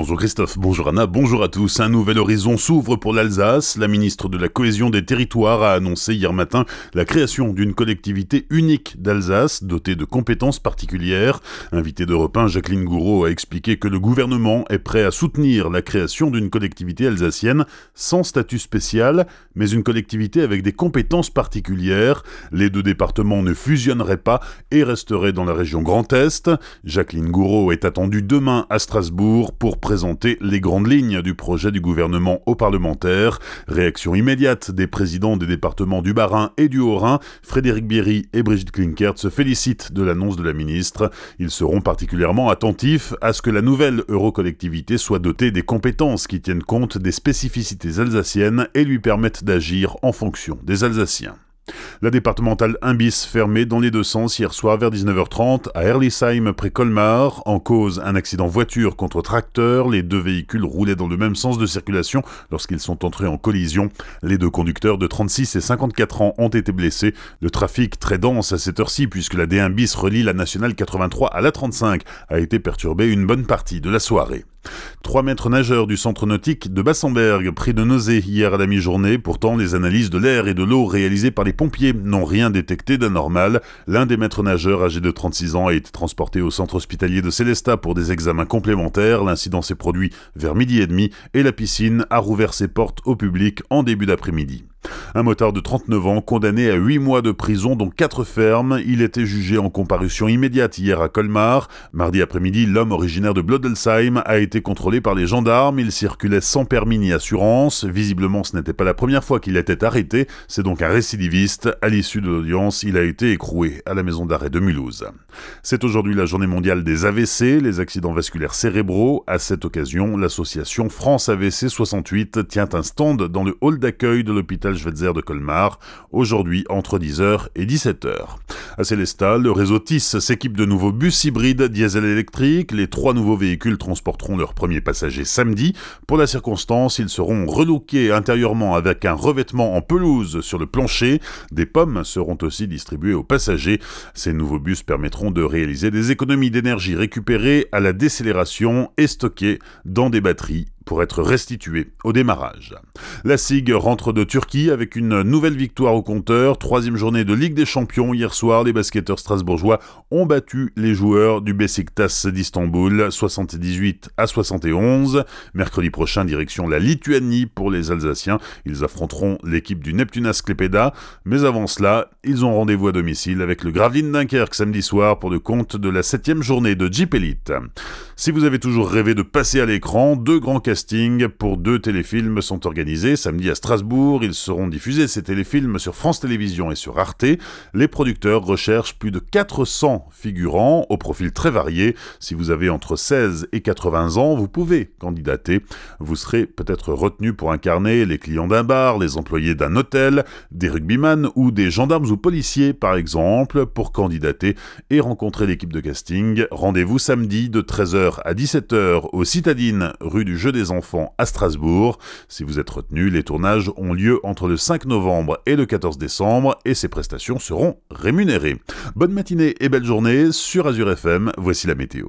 Bonjour Christophe, bonjour Anna, bonjour à tous. Un nouvel horizon s'ouvre pour l'Alsace. La ministre de la Cohésion des Territoires a annoncé hier matin la création d'une collectivité unique d'Alsace, dotée de compétences particulières. Invité d'Europe 1, Jacqueline Gouraud a expliqué que le gouvernement est prêt à soutenir la création d'une collectivité alsacienne sans statut spécial, mais une collectivité avec des compétences particulières. Les deux départements ne fusionneraient pas et resteraient dans la région Grand Est. Jacqueline Gouraud est attendue demain à Strasbourg pour présenter les grandes lignes du projet du gouvernement aux parlementaires. Réaction immédiate des présidents des départements du Bas-Rhin et du Haut-Rhin. Frédéric Bierry et Brigitte Klinkert se félicitent de l'annonce de la ministre. Ils seront particulièrement attentifs à ce que la nouvelle eurocollectivité soit dotée des compétences qui tiennent compte des spécificités alsaciennes et lui permettent d'agir en fonction des Alsaciens. La départementale 1 bis fermée dans les deux sens hier soir vers 19h30 à Erlisheim près Colmar. En cause, un accident voiture contre tracteur. Les deux véhicules roulaient dans le même sens de circulation lorsqu'ils sont entrés en collision. Les deux conducteurs de 36 et 54 ans ont été blessés. Le trafic très dense à cette heure-ci puisque la D1 bis relie la nationale 83 à la 35 a été perturbé une bonne partie de la soirée. Trois maîtres nageurs du centre nautique de Bassenberg pris de nausées hier à la mi-journée. Pourtant, les analyses de l'air et de l'eau réalisées par les pompiers n'ont rien détecté d'anormal. L'un des maîtres nageurs, âgé de 36 ans, a été transporté au centre hospitalier de Célestat pour des examens complémentaires. L'incident s'est produit vers midi et demi et la piscine a rouvert ses portes au public en début d'après-midi. Un motard de 39 ans condamné à 8 mois de prison dont 4 fermes. Il était jugé en comparution immédiate hier à Colmar. Mardi après-midi, l'homme originaire de Blodelsheim a été contrôlé par les gendarmes. Il circulait sans permis ni assurance. Visiblement, ce n'était pas la première fois qu'il était arrêté. C'est donc un récidiviste. À l'issue de l'audience, il a été écroué à la maison d'arrêt de Mulhouse. C'est aujourd'hui la journée mondiale des AVC, les accidents vasculaires cérébraux. À cette occasion, l'association France AVC 68 tient un stand dans le hall d'accueil de l'hôpital Schweitzer de Colmar, aujourd'hui entre 10h et 17h. À Célestat, le réseau TIS s'équipe de nouveaux bus hybrides diesel électriques. Les trois nouveaux véhicules transporteront leurs premiers passagers samedi. Pour la circonstance, ils seront relookés intérieurement avec un revêtement en pelouse sur le plancher. Des pommes seront aussi distribuées aux passagers. Ces nouveaux bus permettront de réaliser des économies d'énergie récupérées à la décélération et stockées dans des batteries pour être restitué au démarrage. La SIG rentre de Turquie avec une nouvelle victoire au compteur. Troisième journée de Ligue des Champions. Hier soir, les basketteurs strasbourgeois ont battu les joueurs du Besiktas d'Istanbul 78 à 71. Mercredi prochain, direction la Lituanie pour les Alsaciens. Ils affronteront l'équipe du Neptunas Klepeda. Mais avant cela, ils ont rendez-vous à domicile avec le Gravelines Dunkerque samedi soir pour le compte de la septième journée de Jeep Elite. Si vous avez toujours rêvé de passer à l'écran, deux grands pour deux téléfilms sont organisés. Samedi à Strasbourg, ils seront diffusés ces téléfilms sur France Télévisions et sur Arte. Les producteurs recherchent plus de 400 figurants au profil très varié. Si vous avez entre 16 et 80 ans, vous pouvez candidater. Vous serez peut-être retenu pour incarner les clients d'un bar, les employés d'un hôtel, des rugbyman ou des gendarmes ou policiers par exemple. Pour candidater et rencontrer l'équipe de casting, rendez-vous samedi de 13h à 17h aux Citadines, rue du Jeu Enfants à Strasbourg. Si vous êtes retenu, les tournages ont lieu entre le 5 novembre et le 14 décembre et ces prestations seront rémunérées. Bonne matinée et belle journée sur Azure FM, voici la météo.